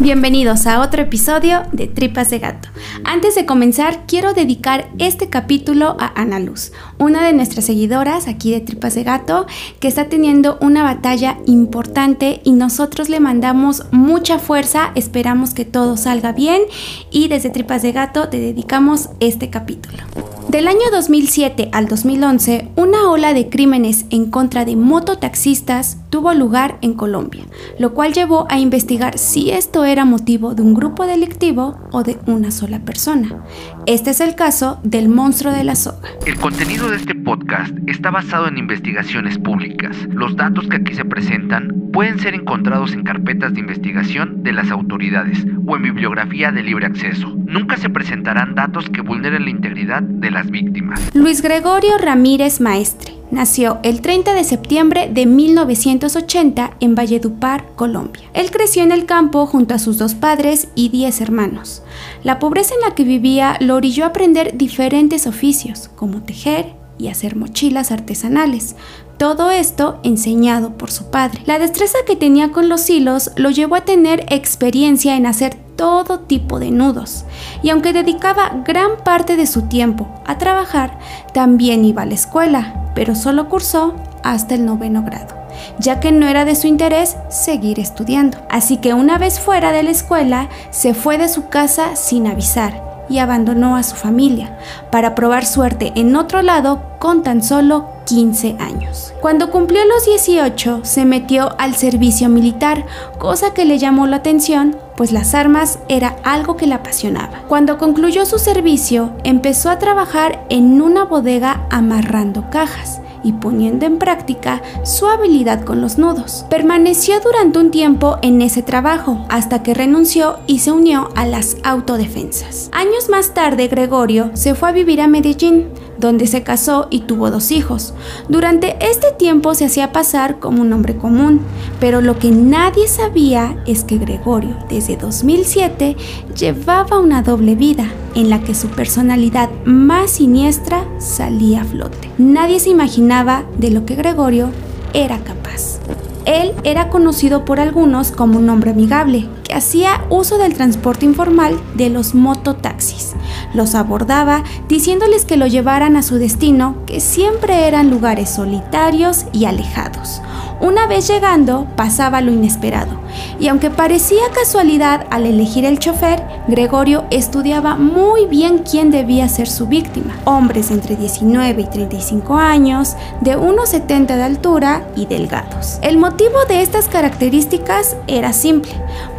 Bienvenidos a otro episodio de Tripas de Gato. Antes de comenzar, quiero dedicar este capítulo a Ana Luz, una de nuestras seguidoras aquí de Tripas de Gato, que está teniendo una batalla importante y nosotros le mandamos mucha fuerza, esperamos que todo salga bien y desde Tripas de Gato te dedicamos este capítulo. Del año 2007 al 2011, una ola de crímenes en contra de mototaxistas tuvo lugar en Colombia, lo cual llevó a investigar si esto era motivo de un grupo delictivo o de una sola persona. Este es el caso del monstruo de la soga. El contenido de este podcast está basado en investigaciones públicas. Los datos que aquí se presentan pueden ser encontrados en carpetas de investigación de las autoridades o en bibliografía de libre acceso. Nunca se presentarán datos que vulneren la integridad de las víctimas. Luis Gregorio Ramírez Maestre nació el 30 de septiembre de 1980 en Valledupar, Colombia. Él creció en el campo junto a sus dos padres y 10 hermanos. La pobreza en la que vivía lo orilló a aprender diferentes oficios, como tejer y hacer mochilas artesanales, todo esto enseñado por su padre. La destreza que tenía con los hilos lo llevó a tener experiencia en hacer todo tipo de nudos, y aunque dedicaba gran parte de su tiempo a trabajar, también iba a la escuela, pero solo cursó hasta el noveno grado, ya que no era de su interés seguir estudiando. Así que una vez fuera de la escuela, se fue de su casa sin avisar y abandonó a su familia para probar suerte en otro lado con tan solo 15 años. Cuando cumplió los 18 se metió al servicio militar, cosa que le llamó la atención, pues las armas era algo que le apasionaba. Cuando concluyó su servicio empezó a trabajar en una bodega amarrando cajas y poniendo en práctica su habilidad con los nudos. Permaneció durante un tiempo en ese trabajo hasta que renunció y se unió a las autodefensas. Años más tarde, Gregorio se fue a vivir a Medellín, donde se casó y tuvo dos hijos. Durante este tiempo se hacía pasar como un hombre común, pero lo que nadie sabía es que Gregorio, desde 2007, llevaba una doble vida en la que su personalidad más siniestra salía a flote. Nadie se imaginaba de lo que Gregorio era capaz. Él era conocido por algunos como un hombre amigable, que hacía uso del transporte informal de los mototaxis. Los abordaba diciéndoles que lo llevaran a su destino, que siempre eran lugares solitarios y alejados. Una vez llegando, pasaba lo inesperado, y aunque parecía casualidad al elegir el chofer, Gregorio estudiaba muy bien quién debía ser su víctima. Hombres entre 19 y 35 años, de 1,70 de altura y delgados. El motivo de estas características era simple,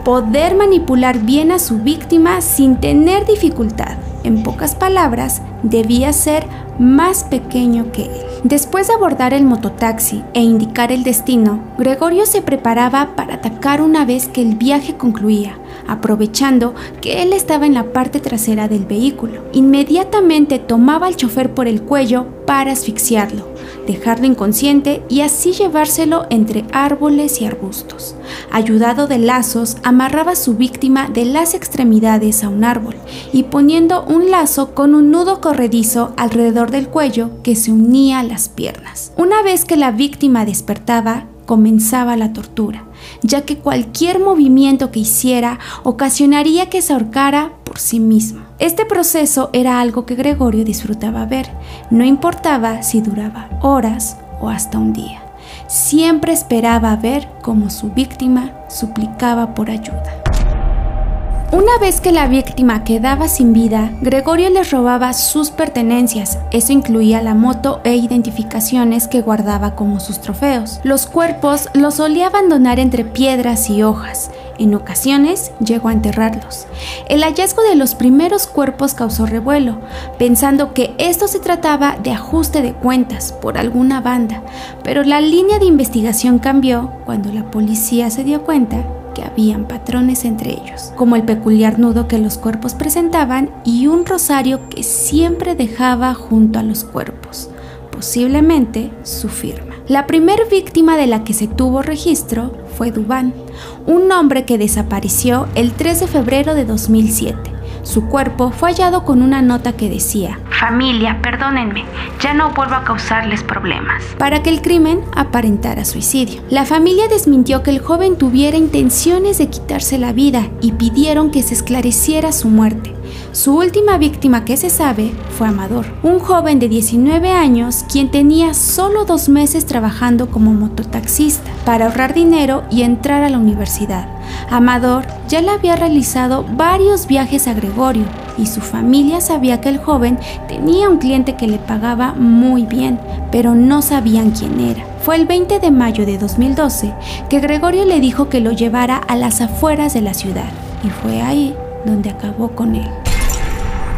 poder manipular bien a su víctima sin tener dificultad. En pocas palabras, debía ser más pequeño que él. Después de abordar el mototaxi e indicar el destino, Gregorio se preparaba para atacar una vez que el viaje concluía, aprovechando que él estaba en la parte trasera del vehículo. Inmediatamente tomaba al chofer por el cuello para asfixiarlo, dejarlo inconsciente y así llevárselo entre árboles y arbustos. Ayudado de lazos, amarraba a su víctima de las extremidades a un árbol y poniendo un lazo con un nudo corredizo alrededor del cuello que se unía a las piernas. Una vez que la víctima despertaba, comenzaba la tortura, ya que cualquier movimiento que hiciera ocasionaría que se ahorcara por sí mismo. Este proceso era algo que Gregorio disfrutaba ver, no importaba si duraba horas o hasta un día. Siempre esperaba ver cómo su víctima suplicaba por ayuda. Una vez que la víctima quedaba sin vida, Gregorio les robaba sus pertenencias. Eso incluía la moto e identificaciones que guardaba como sus trofeos. Los cuerpos los solía abandonar entre piedras y hojas. En ocasiones llegó a enterrarlos. El hallazgo de los primeros cuerpos causó revuelo, pensando que esto se trataba de ajuste de cuentas por alguna banda, pero la línea de investigación cambió cuando la policía se dio cuenta que habían patrones entre ellos, como el peculiar nudo que los cuerpos presentaban y un rosario que siempre dejaba junto a los cuerpos, posiblemente su firma. La primera víctima de la que se tuvo registro fue Dubán, un hombre que desapareció el 3 de febrero de 2007. Su cuerpo fue hallado con una nota que decía, Familia, perdónenme, ya no vuelvo a causarles problemas. Para que el crimen aparentara suicidio. La familia desmintió que el joven tuviera intenciones de quitarse la vida y pidieron que se esclareciera su muerte. Su última víctima que se sabe fue Amador, un joven de 19 años quien tenía solo dos meses trabajando como mototaxista para ahorrar dinero y entrar a la universidad. Amador ya le había realizado varios viajes a Gregorio y su familia sabía que el joven tenía un cliente que le pagaba muy bien, pero no sabían quién era. Fue el 20 de mayo de 2012 que Gregorio le dijo que lo llevara a las afueras de la ciudad y fue ahí donde acabó con él.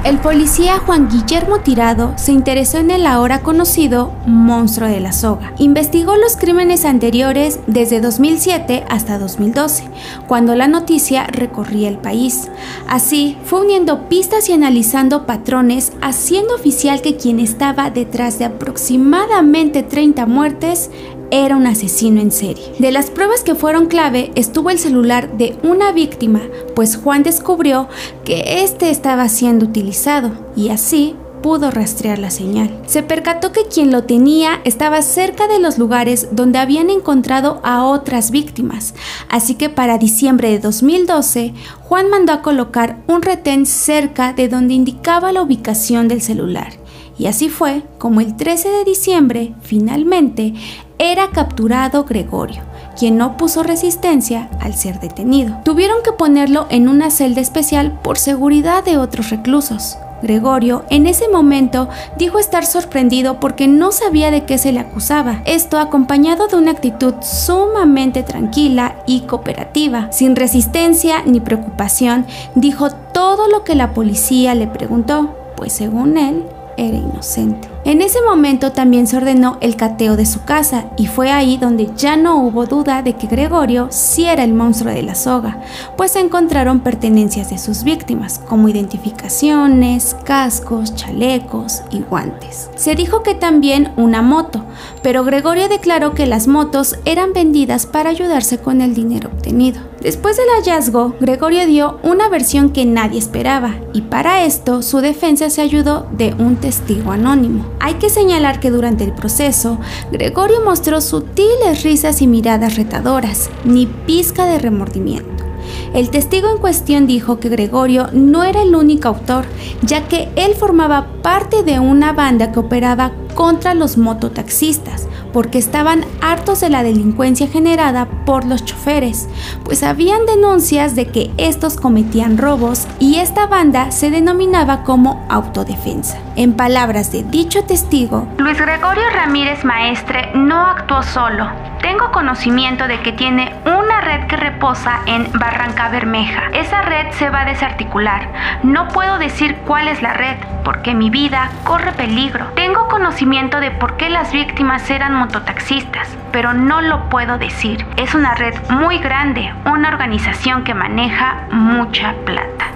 El policía Juan Guillermo Tirado se interesó en el ahora conocido monstruo de la soga. Investigó los crímenes anteriores desde 2007 hasta 2012, cuando la noticia recorría el país. Así, fue uniendo pistas y analizando patrones, haciendo oficial que quien estaba detrás de aproximadamente 30 muertes era un asesino en serie. De las pruebas que fueron clave estuvo el celular de una víctima, pues Juan descubrió que este estaba siendo utilizado y así pudo rastrear la señal. Se percató que quien lo tenía estaba cerca de los lugares donde habían encontrado a otras víctimas, así que para diciembre de 2012, Juan mandó a colocar un retén cerca de donde indicaba la ubicación del celular. Y así fue como el 13 de diciembre, finalmente, era capturado Gregorio, quien no puso resistencia al ser detenido. Tuvieron que ponerlo en una celda especial por seguridad de otros reclusos. Gregorio en ese momento dijo estar sorprendido porque no sabía de qué se le acusaba, esto acompañado de una actitud sumamente tranquila y cooperativa, sin resistencia ni preocupación, dijo todo lo que la policía le preguntó, pues según él, era inocente. En ese momento también se ordenó el cateo de su casa y fue ahí donde ya no hubo duda de que Gregorio sí era el monstruo de la soga, pues encontraron pertenencias de sus víctimas, como identificaciones, cascos, chalecos y guantes. Se dijo que también una moto, pero Gregorio declaró que las motos eran vendidas para ayudarse con el dinero obtenido. Después del hallazgo, Gregorio dio una versión que nadie esperaba y para esto su defensa se ayudó de un testigo anónimo. Hay que señalar que durante el proceso, Gregorio mostró sutiles risas y miradas retadoras, ni pizca de remordimiento. El testigo en cuestión dijo que Gregorio no era el único autor, ya que él formaba parte de una banda que operaba contra los mototaxistas, porque estaban hartos de la delincuencia generada por los choferes, pues habían denuncias de que estos cometían robos y esta banda se denominaba como autodefensa. En palabras de dicho testigo, Luis Gregorio Ramírez Maestre no actuó solo. Tengo conocimiento de que tiene una red que reposa en Barranca Bermeja. Esa red se va a desarticular. No puedo decir cuál es la red, porque mi vida corre peligro. Tengo conocimiento de por qué las víctimas eran mototaxistas, pero no lo puedo decir. Es una red muy grande, una organización que maneja mucha plata.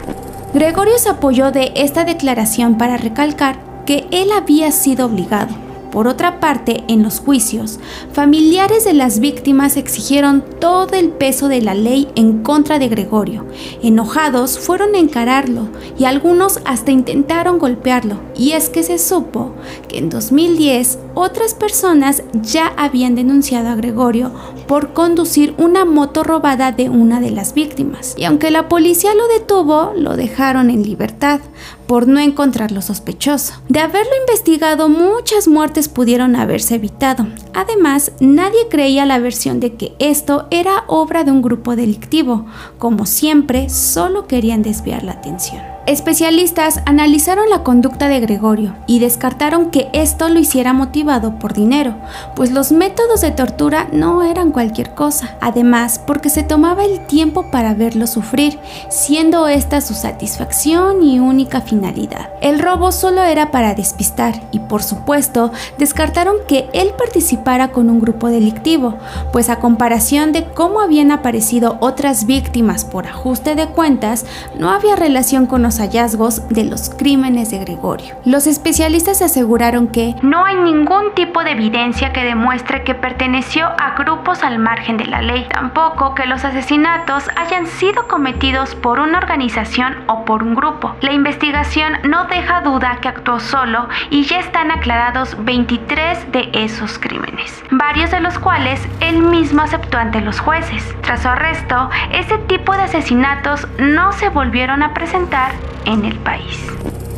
Gregorio se apoyó de esta declaración para recalcar que él había sido obligado por otra parte, en los juicios, familiares de las víctimas exigieron todo el peso de la ley en contra de Gregorio. Enojados fueron a encararlo y algunos hasta intentaron golpearlo. Y es que se supo que en 2010 otras personas ya habían denunciado a Gregorio por conducir una moto robada de una de las víctimas. Y aunque la policía lo detuvo, lo dejaron en libertad por no encontrarlo sospechoso. De haberlo investigado, muchas muertes pudieron haberse evitado. Además, nadie creía la versión de que esto era obra de un grupo delictivo. Como siempre, solo querían desviar la atención. Especialistas analizaron la conducta de Gregorio y descartaron que esto lo hiciera motivado por dinero, pues los métodos de tortura no eran cualquier cosa, además porque se tomaba el tiempo para verlo sufrir, siendo esta su satisfacción y única finalidad. El robo solo era para despistar y por supuesto descartaron que él participara con un grupo delictivo, pues a comparación de cómo habían aparecido otras víctimas por ajuste de cuentas, no había relación con los hallazgos de los crímenes de Gregorio. Los especialistas aseguraron que no hay ningún tipo de evidencia que demuestre que perteneció a grupos al margen de la ley, tampoco que los asesinatos hayan sido cometidos por una organización o por un grupo. La investigación no deja duda que actuó solo y ya están aclarados 23 de esos crímenes, varios de los cuales él mismo aceptó ante los jueces. Tras su arresto, ese tipo de asesinatos no se volvieron a presentar en el país.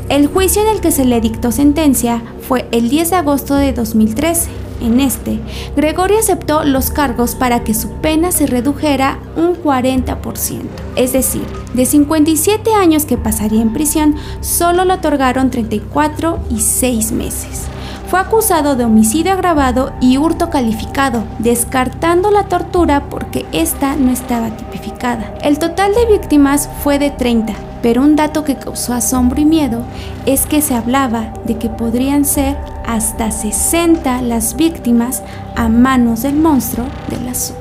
El juicio en el que se le dictó sentencia fue el 10 de agosto de 2013. En este, Gregorio aceptó los cargos para que su pena se redujera un 40%. Es decir, de 57 años que pasaría en prisión, solo le otorgaron 34 y 6 meses. Fue acusado de homicidio agravado y hurto calificado, descartando la tortura porque esta no estaba tipificada. El total de víctimas fue de 30, pero un dato que causó asombro y miedo es que se hablaba de que podrían ser hasta 60 las víctimas a manos del monstruo de la soga.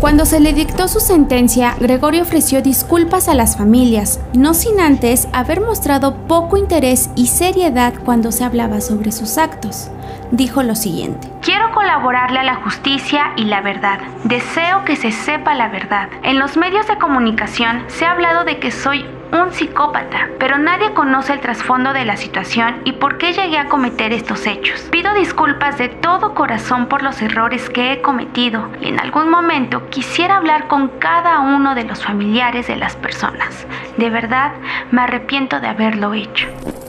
Cuando se le dictó su sentencia, Gregorio ofreció disculpas a las familias, no sin antes haber mostrado poco interés y seriedad cuando se hablaba sobre sus actos. Dijo lo siguiente. Quiero colaborarle a la justicia y la verdad. Deseo que se sepa la verdad. En los medios de comunicación se ha hablado de que soy un psicópata, pero nadie conoce el trasfondo de la situación y por qué llegué a cometer estos hechos. Pido disculpas de todo corazón por los errores que he cometido y en algún momento quisiera hablar con cada uno de los familiares de las personas. De verdad, me arrepiento de haberlo hecho.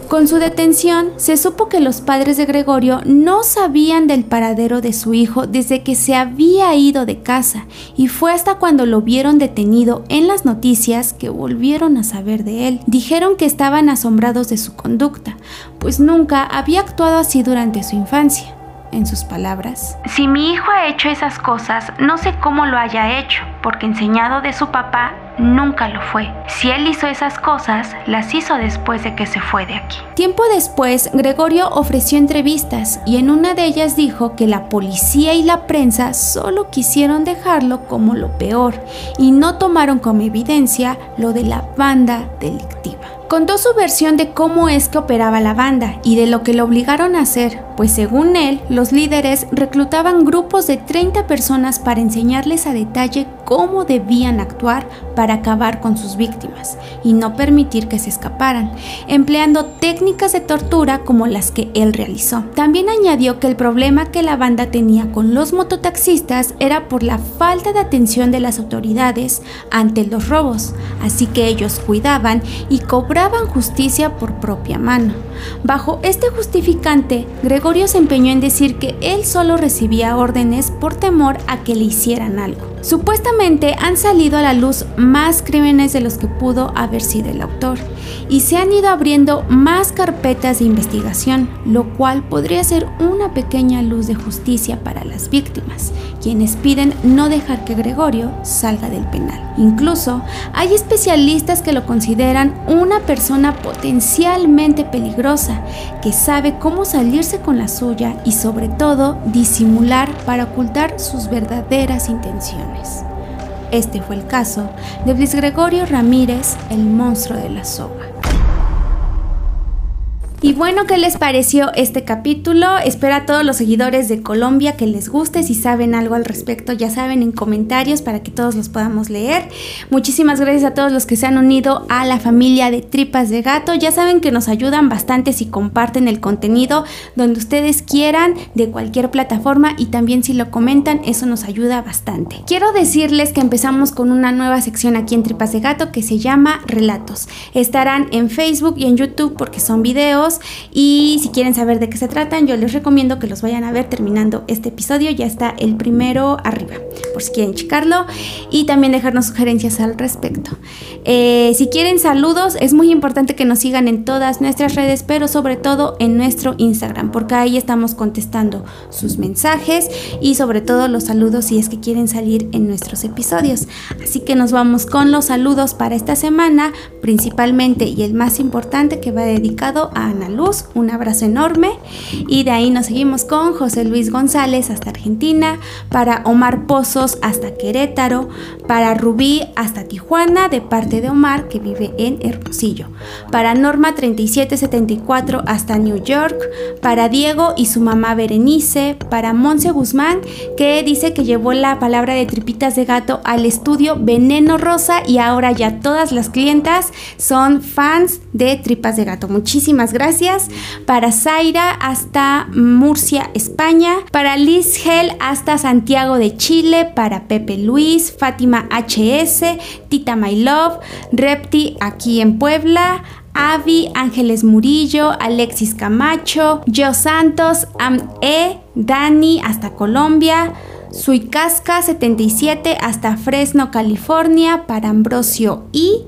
Con su detención, se supo que los padres de Gregorio no sabían del paradero de su hijo desde que se había ido de casa y fue hasta cuando lo vieron detenido en las noticias que volvieron a saber de él. Dijeron que estaban asombrados de su conducta, pues nunca había actuado así durante su infancia en sus palabras. Si mi hijo ha hecho esas cosas, no sé cómo lo haya hecho, porque enseñado de su papá nunca lo fue. Si él hizo esas cosas, las hizo después de que se fue de aquí. Tiempo después, Gregorio ofreció entrevistas y en una de ellas dijo que la policía y la prensa solo quisieron dejarlo como lo peor y no tomaron como evidencia lo de la banda delictiva. Contó su versión de cómo es que operaba la banda y de lo que lo obligaron a hacer, pues según él, los líderes reclutaban grupos de 30 personas para enseñarles a detalle cómo debían actuar para acabar con sus víctimas y no permitir que se escaparan, empleando técnicas de tortura como las que él realizó. También añadió que el problema que la banda tenía con los mototaxistas era por la falta de atención de las autoridades ante los robos, así que ellos cuidaban y cobraban justicia por propia mano. Bajo este justificante, Gregorio se empeñó en decir que él solo recibía órdenes por temor a que le hicieran algo. Supuestamente han salido a la luz más crímenes de los que pudo haber sido el autor y se han ido abriendo más carpetas de investigación, lo cual podría ser una pequeña luz de justicia para las víctimas, quienes piden no dejar que Gregorio salga del penal. Incluso hay especialistas que lo consideran una persona potencialmente peligrosa, que sabe cómo salirse con la suya y sobre todo disimular para ocultar sus verdaderas intenciones. Este fue el caso de Luis Gregorio Ramírez, el monstruo de la soga. Y bueno, ¿qué les pareció este capítulo? Espero a todos los seguidores de Colombia que les guste. Si saben algo al respecto, ya saben en comentarios para que todos los podamos leer. Muchísimas gracias a todos los que se han unido a la familia de Tripas de Gato. Ya saben que nos ayudan bastante si comparten el contenido donde ustedes quieran, de cualquier plataforma y también si lo comentan, eso nos ayuda bastante. Quiero decirles que empezamos con una nueva sección aquí en Tripas de Gato que se llama Relatos. Estarán en Facebook y en YouTube porque son videos y si quieren saber de qué se tratan, yo les recomiendo que los vayan a ver terminando este episodio. Ya está el primero arriba, por si quieren checarlo y también dejarnos sugerencias al respecto. Eh, si quieren saludos, es muy importante que nos sigan en todas nuestras redes, pero sobre todo en nuestro Instagram, porque ahí estamos contestando sus mensajes y sobre todo los saludos si es que quieren salir en nuestros episodios. Así que nos vamos con los saludos para esta semana, principalmente y el más importante que va dedicado a Ana Luz, un abrazo enorme. Y de ahí nos seguimos con José Luis González hasta Argentina, para Omar Pozos hasta Querétaro, para Rubí hasta Tijuana, de parte de Omar que vive en Hermosillo, para Norma 3774 hasta New York, para Diego y su mamá Berenice, para Monse Guzmán que dice que llevó la palabra de tripitas de gato al estudio Veneno Rosa y ahora ya todas las clientas son fans de tripas de gato. Muchísimas gracias. Para Zaira hasta Murcia, España. Para Liz Hell hasta Santiago de Chile. Para Pepe Luis, Fátima HS, Tita My Love, Repti aquí en Puebla. Avi, Ángeles Murillo, Alexis Camacho, Yo Santos, Am E, Dani hasta Colombia, Suicasca 77 hasta Fresno, California, para Ambrosio y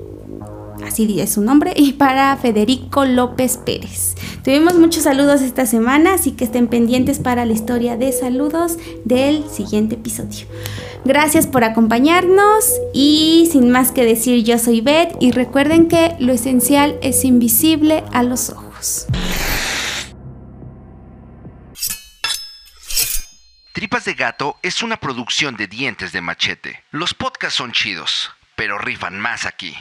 así dice su nombre, y para Federico López Pérez. Tuvimos muchos saludos esta semana, así que estén pendientes para la historia de saludos del siguiente episodio. Gracias por acompañarnos y sin más que decir, yo soy Beth y recuerden que lo esencial es invisible a los ojos. Tripas de Gato es una producción de dientes de machete. Los podcasts son chidos, pero rifan más aquí.